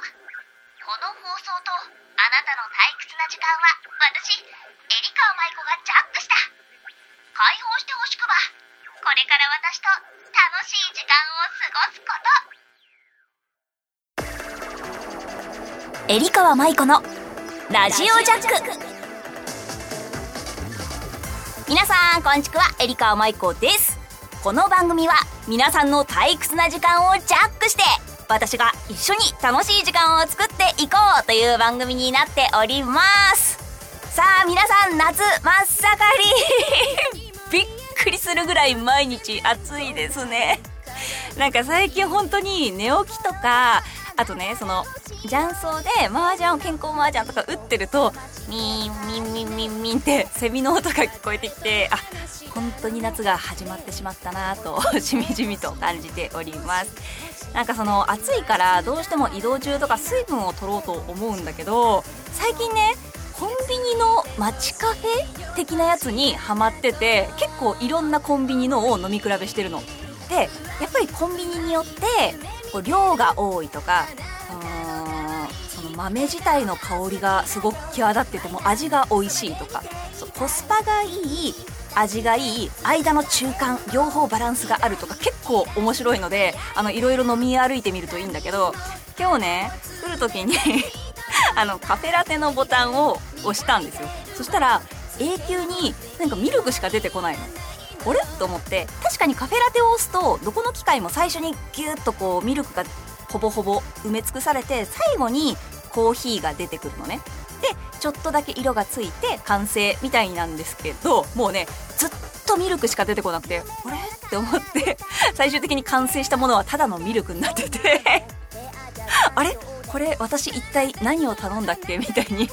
この放送とあなたの退屈な時間は私エリカ舞子がジャックした。解放してほしくば。これから私と楽しい時間を過ごすこと。エリカ舞子のラジオジャック。皆さんこんにちは。エリカ舞子です。この番組は皆さんの退屈な時間をジャックして私が一緒に楽しい時間を作っていこうという番組になっております。さあ皆さん夏真っ盛り。びっくりするぐらい毎日暑いですね。なんか最近本当に寝起きとかあとねその雀荘で麻雀を健康麻雀とか打ってるとミンミンミンミンミンってセミの音が聞こえてきてあ本当に夏が始まってしまったなと しみじみと感じております。なんかその暑いからどうしても移動中とか水分を取ろうと思うんだけど最近ねコンビニの街カフェ的なやつにハマってて結構いろんなコンビニのを飲み比べしてるの。でやっぱりコンビニによってこう量が多いとかその豆自体の香りがすごく際立ってても味が美味しいとかそうコスパがいい味がいい間の中間両方バランスがあるとか結構面白いのであのいろいろ飲み歩いてみるといいんだけど今日ね来る時に あのカフェラテのボタンを押したんですよ。そしたら永久になんかミルクしか出てこないの。あれ？と思って確かにカフェラテを押すとどこの機械も最初にギュッとこうミルクがほぼほぼ埋め尽くされて最後にコーヒーが出てくるのね。ちょっとだけ色がついて完成みたいなんですけどもうねずっとミルクしか出てこなくてあれ？って思って最終的に完成したものはただのミルクになってて。あれ？これ私一体何を頼んだっけ？みたいに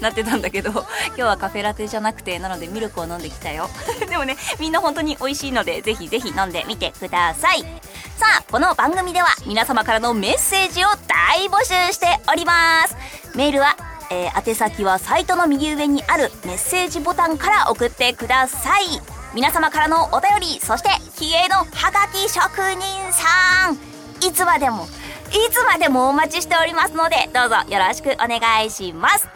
なってたんだけど今日はカフェラテじゃなくてなのでミルクを飲んできたよ。でもねみんな本当に美味しいのでぜひぜひ飲んでみてください。さあこの番組では皆様からのメッセージを大募集しております。メールはえー、宛先はサイトの右上にあるメッセージボタンから送ってください。皆様からのお便りそして気鋭のハガキ職人さん。いつまでもいつまでもお待ちしておりますのでどうぞよろしくお願いします。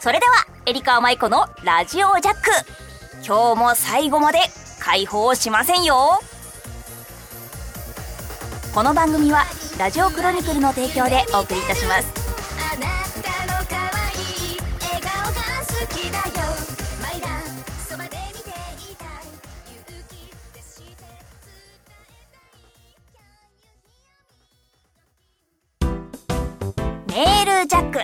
それではエリカ舞子のラジオジャック。今日も最後まで解放しませんよ。この番組はラジオクロニクルの提供でお送りいたします。メールジャック。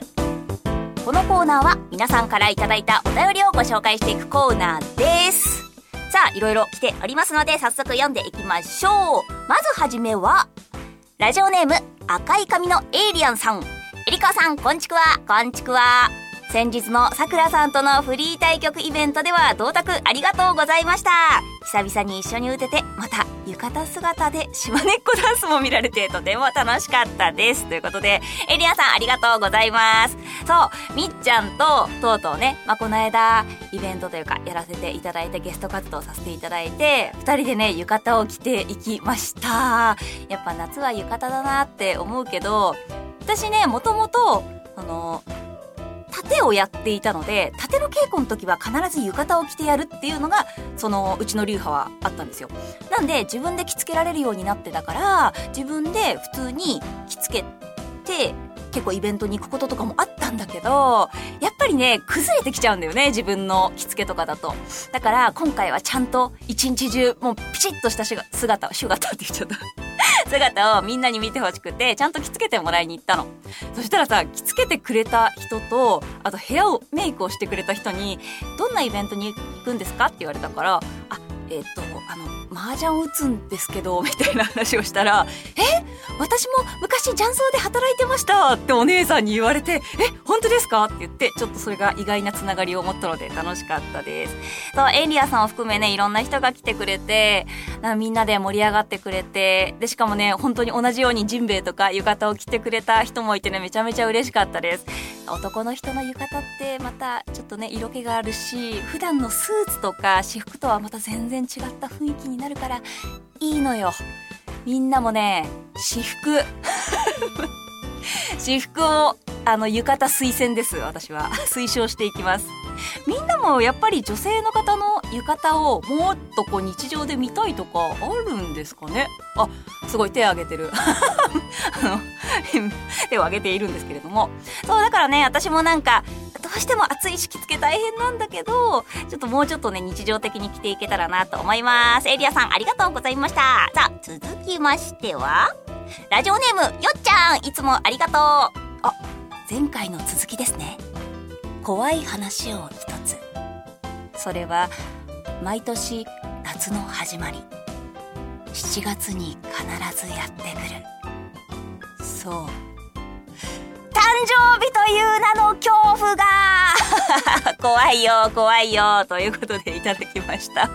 このコーナーは皆さんからいただいたお便りをご紹介していくコーナーです。さあいろいろ来ておりますので早速読んでいきましょう。まずはじめはラジオネーム赤い髪のエイリアンさん。エリカさんこんちくわ。こんちくわ。先日のさくらさんとのフリー対局イベントでは同卓ありがとうございました。久々に一緒に打ててまた浴衣姿で島根っこダンスも見られてとても楽しかったです。ということでエリアさんありがとうございます。そうみっちゃんととうとうね、まあ、この間イベントというかやらせていただいてゲスト活動させていただいて2人でね浴衣を着ていきました。やっぱ夏は浴衣だなって思うけど私ねもともとあの盾をやっていたので盾の稽古の時は必ず浴衣を着てやるっていうのがそのうちの流派はあったんですよ。なんで自分で着付けられるようになってたから自分で普通に着付けて結構イベントに行くこととかもあったんだけどやっぱりね崩れてきちゃうんだよね自分の着付けとかだと。だから今回はちゃんと一日中もうピシッとした姿姿って言っちゃった。姿をみんなに見てほしくてちゃんと着付けてもらいに行ったのそしたらさ着付けてくれた人とあと部屋をメイクをしてくれた人に「どんなイベントに行くんですか?」って言われたから「あえっ、とあの麻雀を打つんですけど みたいな話をしたら「え私も昔雀荘で働いてました」ってお姉さんに言われて「え本当ですか?」って言ってちょっとそれが意外なつながりを持ったので楽しかったですそうエイリアさんを含めねいろんな人が来てくれてなみんなで盛り上がってくれてでしかもね本当に同じようにジンベエとか浴衣を着てくれた人もいてねめちゃめちゃ嬉しかったです男の人の浴衣ってまたちょっとね色気があるし普段のスーツとか私服とはまた全然然違った雰囲気になるからいいのよ。みんなもね私服 私服をあの浴衣推薦です私は。推奨していきます。みんなもやっぱり女性の方の浴衣をもっとこう日常で見たいとかあるんですかね？あすごい手挙げてる。あの手を挙げているんですけれども。そうだからね私もなんかどうしても暑いし着付け大変なんだけどちょっともうちょっとね日常的に着ていけたらなと思います。エリアさんありがとうございました。さあ続きましては？ラジオネームよっちゃんいつもありがとう。あ前回の続きですね。怖い話を一つ。それは毎年夏の始まり。7月に必ずやってくる。そう。誕生日という名の恐怖が 怖いよ怖いよということでいただきました。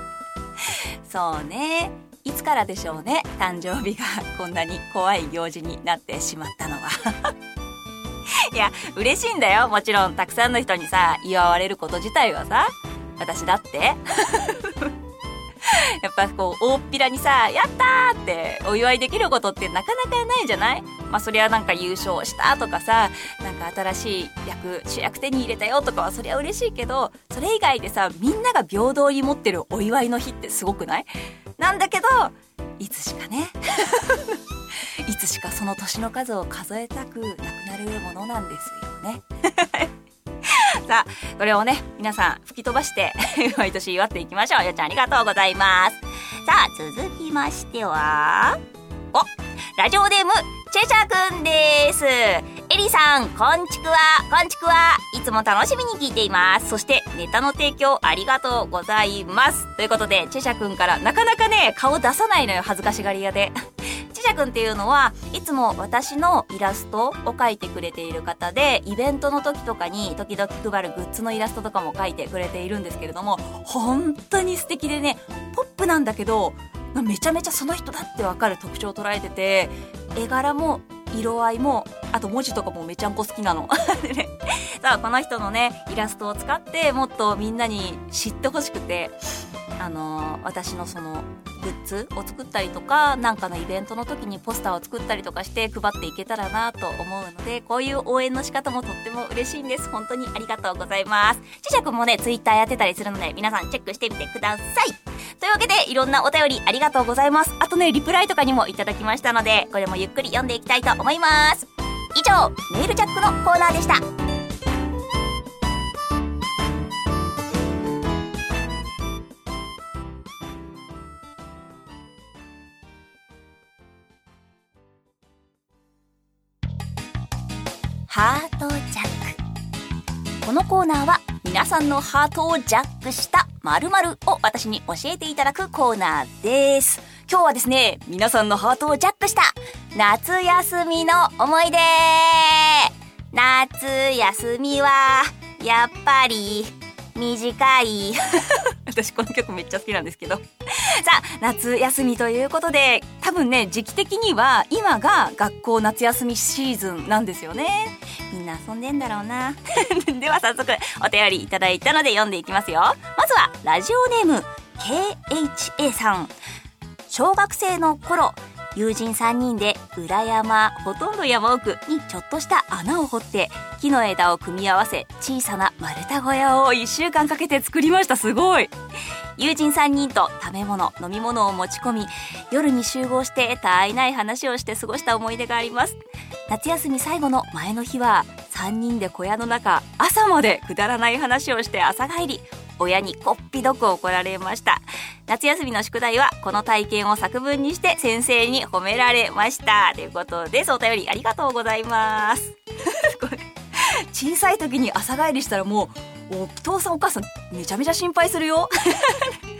そうね。つからでしょうね。誕生日がこんなに怖い行事になってしまったのは。いや嬉しいんだよ。もちろんたくさんの人にさ祝われること自体はさ。私だって。やっぱこう大っぴらにさ「やった!」ってお祝いできることってなかなかないじゃない？まあそりゃなんか優勝したとかさなんか新しい役主役手に入れたよとかはそりゃ嬉しいけどそれ以外でさみんなが平等に持ってるお祝いの日ってすごくない？なんだけどいつしかね いつしかその年の数を数えたくなくなるものなんですよね さあ、これをね、皆さん吹き飛ばして 毎年祝っていきましょう。よちゃんありがとうございます。さあ、続きましては、お、ラジオネーム、チェシャくんです。エリさん、こんちくわ、こんちくわ。いつも楽しみに聞いています。そして、ネタの提供ありがとうございます。ということで、チェシャくんからなかなかね、顔出さないのよ、恥ずかしがり屋で。ちしゃくんっていうのはいつも私のイラストを描いてくれている方でイベントの時とかに時々配るグッズのイラストとかも描いてくれているんですけれども本当に素敵でねポップなんだけどめちゃめちゃその人だってわかる特徴を捉えてて絵柄も色合いもあと文字とかもめちゃんこ好きなの。さあこの人のねイラストを使ってもっとみんなに知ってほしくてあのー、私のそのグッズを作ったりとかなんかのイベントの時にポスターを作ったりとかして配っていけたらなと思うのでこういう応援の仕方もとっても嬉しいんです。本当にありがとうございます。ちしゃくもねツイッターやってたりするので皆さんチェックしてみてください。というわけでいろんなお便りありがとうございます。あとねリプライとかにもいただきましたのでこれもゆっくり読んでいきたいと思います。以上メールジャックのコーナーでした。ハートジャック。このコーナーは皆さんのハートをジャックした〇〇を私に教えていただくコーナーです。今日はですね皆さんのハートをジャックした夏休みの思い出。夏休みはやっぱり短い。私この曲めっちゃ好きなんですけど。さあ夏休みということで多分ね時期的には今が学校夏休みシーズンなんですよね。みんな遊んでんだろうな。では早速お便りいただいたので読んでいきますよ。まずはラジオネーム KHA さん。小学生の頃友人3人で裏山ほとんど山奥にちょっとした穴を掘って木の枝を組み合わせ小さな丸太小屋を1週間かけて作りました。すごい。友人3人と食べ物飲み物を持ち込み夜に集合して絶えない話をして過ごした思い出があります。夏休み最後の前の日は3人で小屋の中朝までくだらない話をして朝帰り。親にこっぴどく怒られました。夏休みの宿題はこの体験を作文にして先生に褒められました。ということです。お便りありがとうございます。小さい時に朝帰りしたらもうお父さんお母さんめちゃめちゃ心配するよ。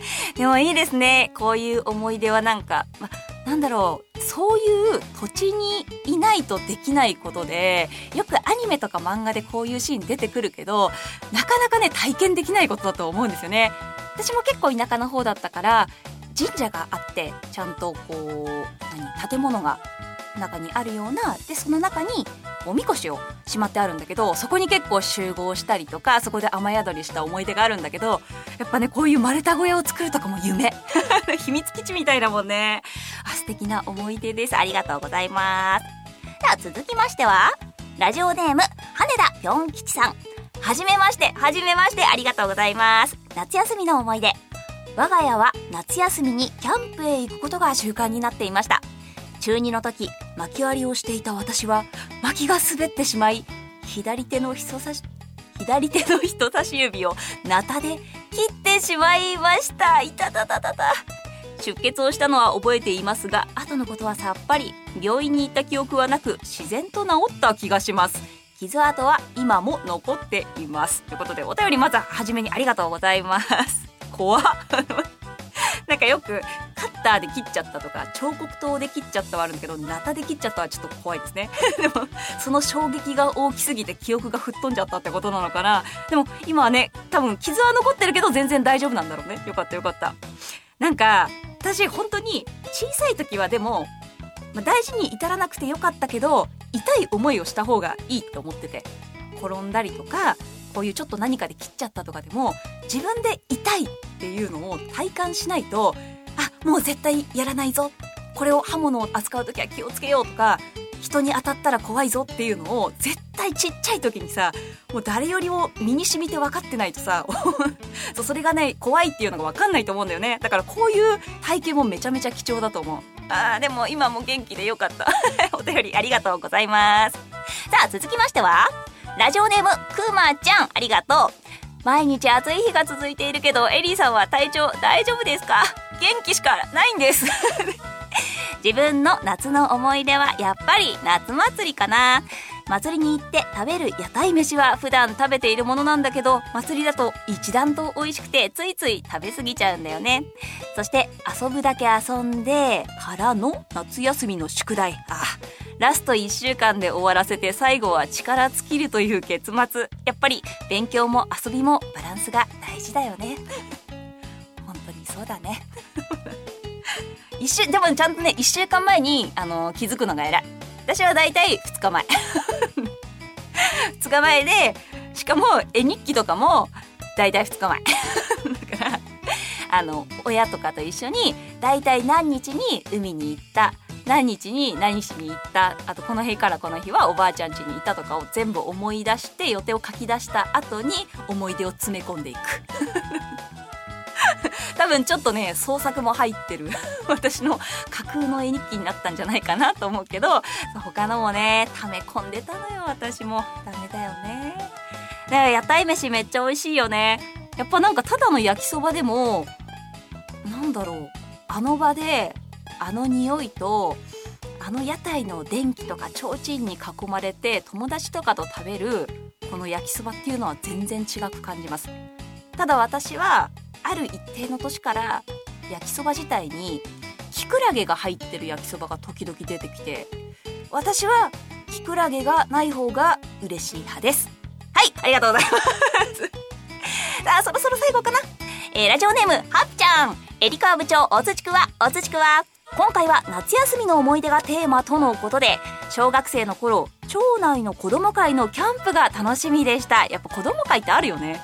でもいいですね。こういう思い出はなんか、ま、なんだろうそういう土地にいないとできないことでよくアニメとか漫画でこういうシーン出てくるけどなかなかね体験できないことだと思うんですよね。私も結構田舎の方だったから神社があってちゃんとこう何建物が中にあるようなでその中におみこしをしまってあるんだけどそこに結構集合したりとかそこで雨宿りした思い出があるんだけどやっぱねこういう丸太小屋を作るとかも夢。秘密基地みたいなもんね。あ素敵な思い出です。ありがとうございます。では続きましてはラジオネーム羽田ぴょん吉さん。はじめましてはじめましてありがとうございます。夏休みの思い出。我が家は夏休みにキャンプへ行くことが習慣になっていました。中2の時薪割りをしていた私は薪が滑ってしまい左手の人差し左手の人差し指をナタで切ってしまいました。いたたたたた。出血をしたのは覚えていますが後のことはさっぱり病院に行った記憶はなく自然と治った気がします。傷跡は今も残っています。ということでお便りまずは初めにありがとうございます。怖っ。なんかよくッターで切っちゃったとか彫刻刀で切っちゃったはあるんだけどナタで切っちゃったはちょっと怖いですね。でもその衝撃が大きすぎて記憶が吹っ飛んじゃったってことなのかな。でも今はね多分傷は残ってるけど全然大丈夫なんだろうね。よかったよかった。なんか私本当に小さい時はでも、まあ、大事に至らなくてよかったけど痛い思いをした方がいいと思ってて。転んだりとかこういうちょっと何かで切っちゃったとかでも自分で痛いっていうのを体感しないともう絶対やらないぞ。これを刃物を扱う時は気をつけようとか人に当たったら怖いぞっていうのを絶対ちっちゃい時にさもう誰よりも身に染みて分かってないとさ そうそれがね怖いっていうのが分かんないと思うんだよね。だからこういう体験もめちゃめちゃ貴重だと思う。あーでも今も元気でよかった。お便りありがとうございます。さあ続きましてはラジオネームくまちゃんありがとう。毎日暑い日が続いているけどエリーさんは体調大丈夫ですか？元気しかないんです。自分の夏の思い出はやっぱり夏祭りかな。祭りに行って食べる屋台飯は普段食べているものなんだけど祭りだと一段と美味しくてついつい食べ過ぎちゃうんだよね。そして遊ぶだけ遊んでからの夏休みの宿題。あラスト1週間で終わらせて最後は力尽きるという結末。やっぱり勉強も遊びもバランスが大事だよね。そうだね。一週でもちゃんとね1週間前にあの気づくのが偉い。私はだいたい2日前。2日前でしかも絵日記とかもだいたい2日前。だからあの親とかと一緒にだいたい何日に海に行った何日に何しに行ったあとこの日からこの日はおばあちゃん家にいたとかを全部思い出して予定を書き出した後に思い出を詰め込んでいく。分ちょっとね創作も入ってる。私の架空の絵日記になったんじゃないかなと思うけど他のもね溜め込んでたのよ私も。ダメだよね。だから屋台飯めっちゃ美味しいよね。やっぱなんかただの焼きそばでもなんだろう。あの場であの匂いとあの屋台の電気とか提灯に囲まれて友達とかと食べるこの焼きそばっていうのは全然違く感じます。ただ私はある一定の年から焼きそば自体にキクラゲが入ってる焼きそばが時々出てきて私はキクラゲがない方が嬉しい派です。はいありがとうございます。さあそろそろ最後かな。えー、ラジオネームはっちゃん。エリカ部長おつちくわ。おつちくわ。今回は夏休みの思い出がテーマとのことで小学生の頃町内の子供会のキャンプが楽しみでした。やっぱ子供会ってあるよね。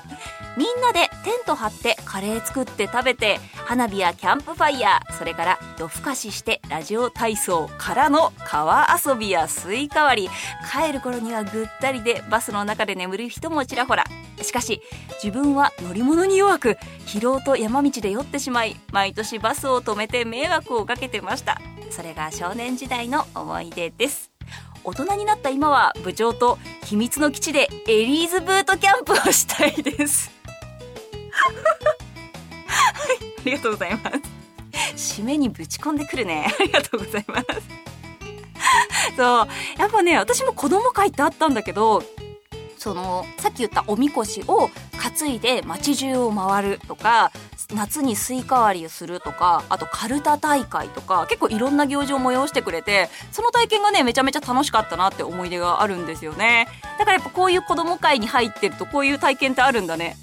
みんなでテント張ってカレー作って食べて花火やキャンプファイヤーそれから夜更かししてラジオ体操からの川遊びやスイカ割り。帰る頃にはぐったりでバスの中で眠る人もちらほらしかし自分は乗り物に弱く疲労と山道で酔ってしまい毎年バスを止めて迷惑をかけてました。それが少年時代の思い出です。大人になった今は部長と秘密の基地でエリーズブートキャンプをしたいです。ありがとうございます。締めにぶち込んでくるね。ありがとうございます。そうやっぱね私も子供会ってあったんだけどそのさっき言ったおみこしを担いで街中を回るとか夏にスイカ割りをするとかあとカルタ大会とか結構いろんな行事を催してくれてその体験がねめちゃめちゃ楽しかったなって思い出があるんですよね。だからやっぱこういう子供会に入ってるとこういう体験ってあるんだね。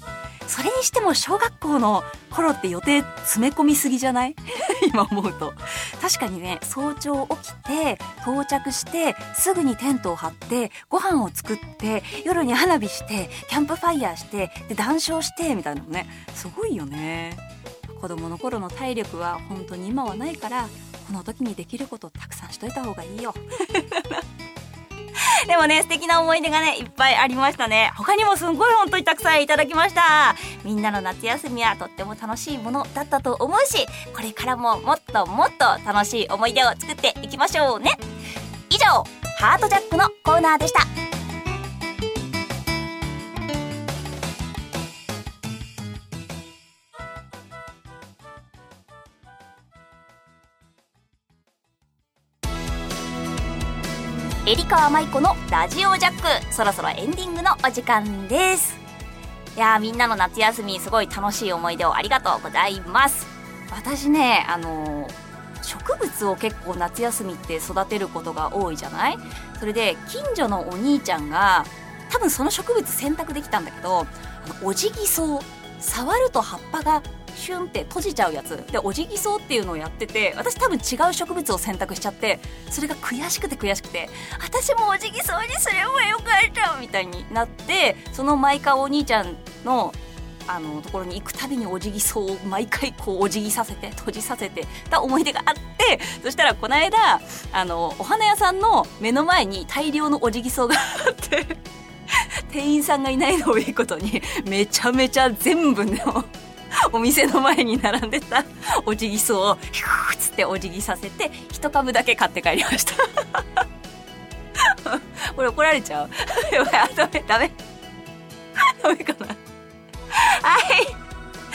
それにしても小学校の頃って予定詰め込みすぎじゃない？今思うと。確かにね早朝起きて到着してすぐにテントを張ってご飯を作って夜に花火してキャンプファイヤーしてで談笑してみたいなのねすごいよね。子供の頃の体力は本当に今はないからこの時にできることたくさんしといた方がいいよ。でもね、素敵な思い出がね、いっぱいありましたね。他にもすんごい本当にたくさんいただきました。みんなの夏休みはとっても楽しいものだったと思うし、これからももっともっと楽しい思い出を作っていきましょうね。以上、ハートジャックのコーナーでした。エリカーマイコのラジオジャック。そろそろエンディングのお時間です。いやーみんなの夏休みすごい楽しい思い出をありがとうございます。私ねあのー植物を結構夏休みって育てることが多いじゃない？それで近所のお兄ちゃんが多分その植物選択できたんだけどあのオジギソウ触ると葉っぱがシュンって閉じちゃうやつ。でオジギソウっていうのをやってて私多分違う植物を選択しちゃってそれが悔しくて悔しくて私もオジギソウにすればよかったみたいになってその毎回お兄ちゃんのあのところに行くたびにお辞儀そうを毎回こうお辞儀させて閉じさせて。た思い出があってそしたらこの間あのお花屋さんの目の前に大量のお辞儀そうがあって 店員さんがいないのをいいことにめちゃめちゃ全部の お店の前に並んでた お辞儀そうをヒューッつってお辞儀させて一株だけ買って帰りました。これ怒られちゃう。やばいあダメダメダメかな。はい。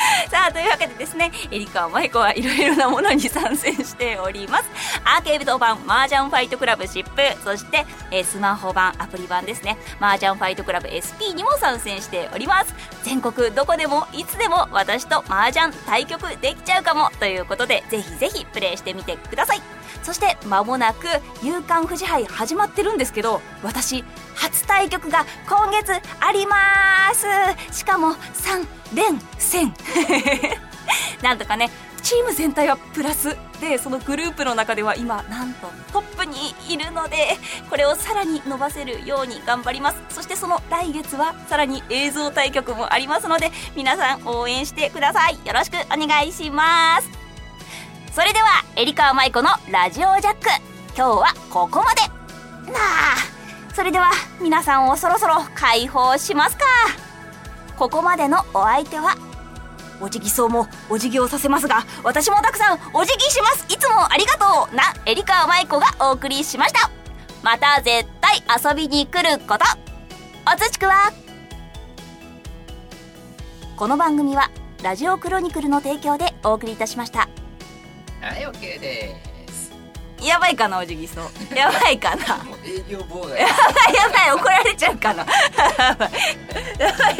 さあ、というわけでですね、えりかまいこはいろいろなものに参戦しております。アーケード版麻雀ファイトクラブシップ、そして、えスマホ版、アプリ版ですね、麻雀ファイトクラブ SP にも参戦しております。全国どこでもいつでも私と麻雀対局できちゃうかもということで、ぜひぜひプレイしてみてください。そして間もなく夕刊富士杯始まってるんですけど私初対局が今月あります。しかも3連戦。なんとかねチーム全体はプラスでそのグループの中では今なんとトップにいるのでこれをさらに伸ばせるように頑張ります。そしてその来月はさらに映像対局もありますので皆さん応援してください。よろしくお願いします。それではエリカーマイコのラジオジャック。今日はここまで。なあそれでは皆さんをそろそろ解放しますか。ここまでのお相手はお辞儀そうもお辞儀をさせますが私もたくさんお辞儀します。いつもありがとうなエリカーマイコがお送りしました。また絶対遊びに来ること。おつちくわ。この番組はラジオクロニクルの提供でお送りいたしました。はい OK です。やばいかなおじぎそう。やばいかな。営業妨害。やばいやばい怒られちゃうかな。やばいやばい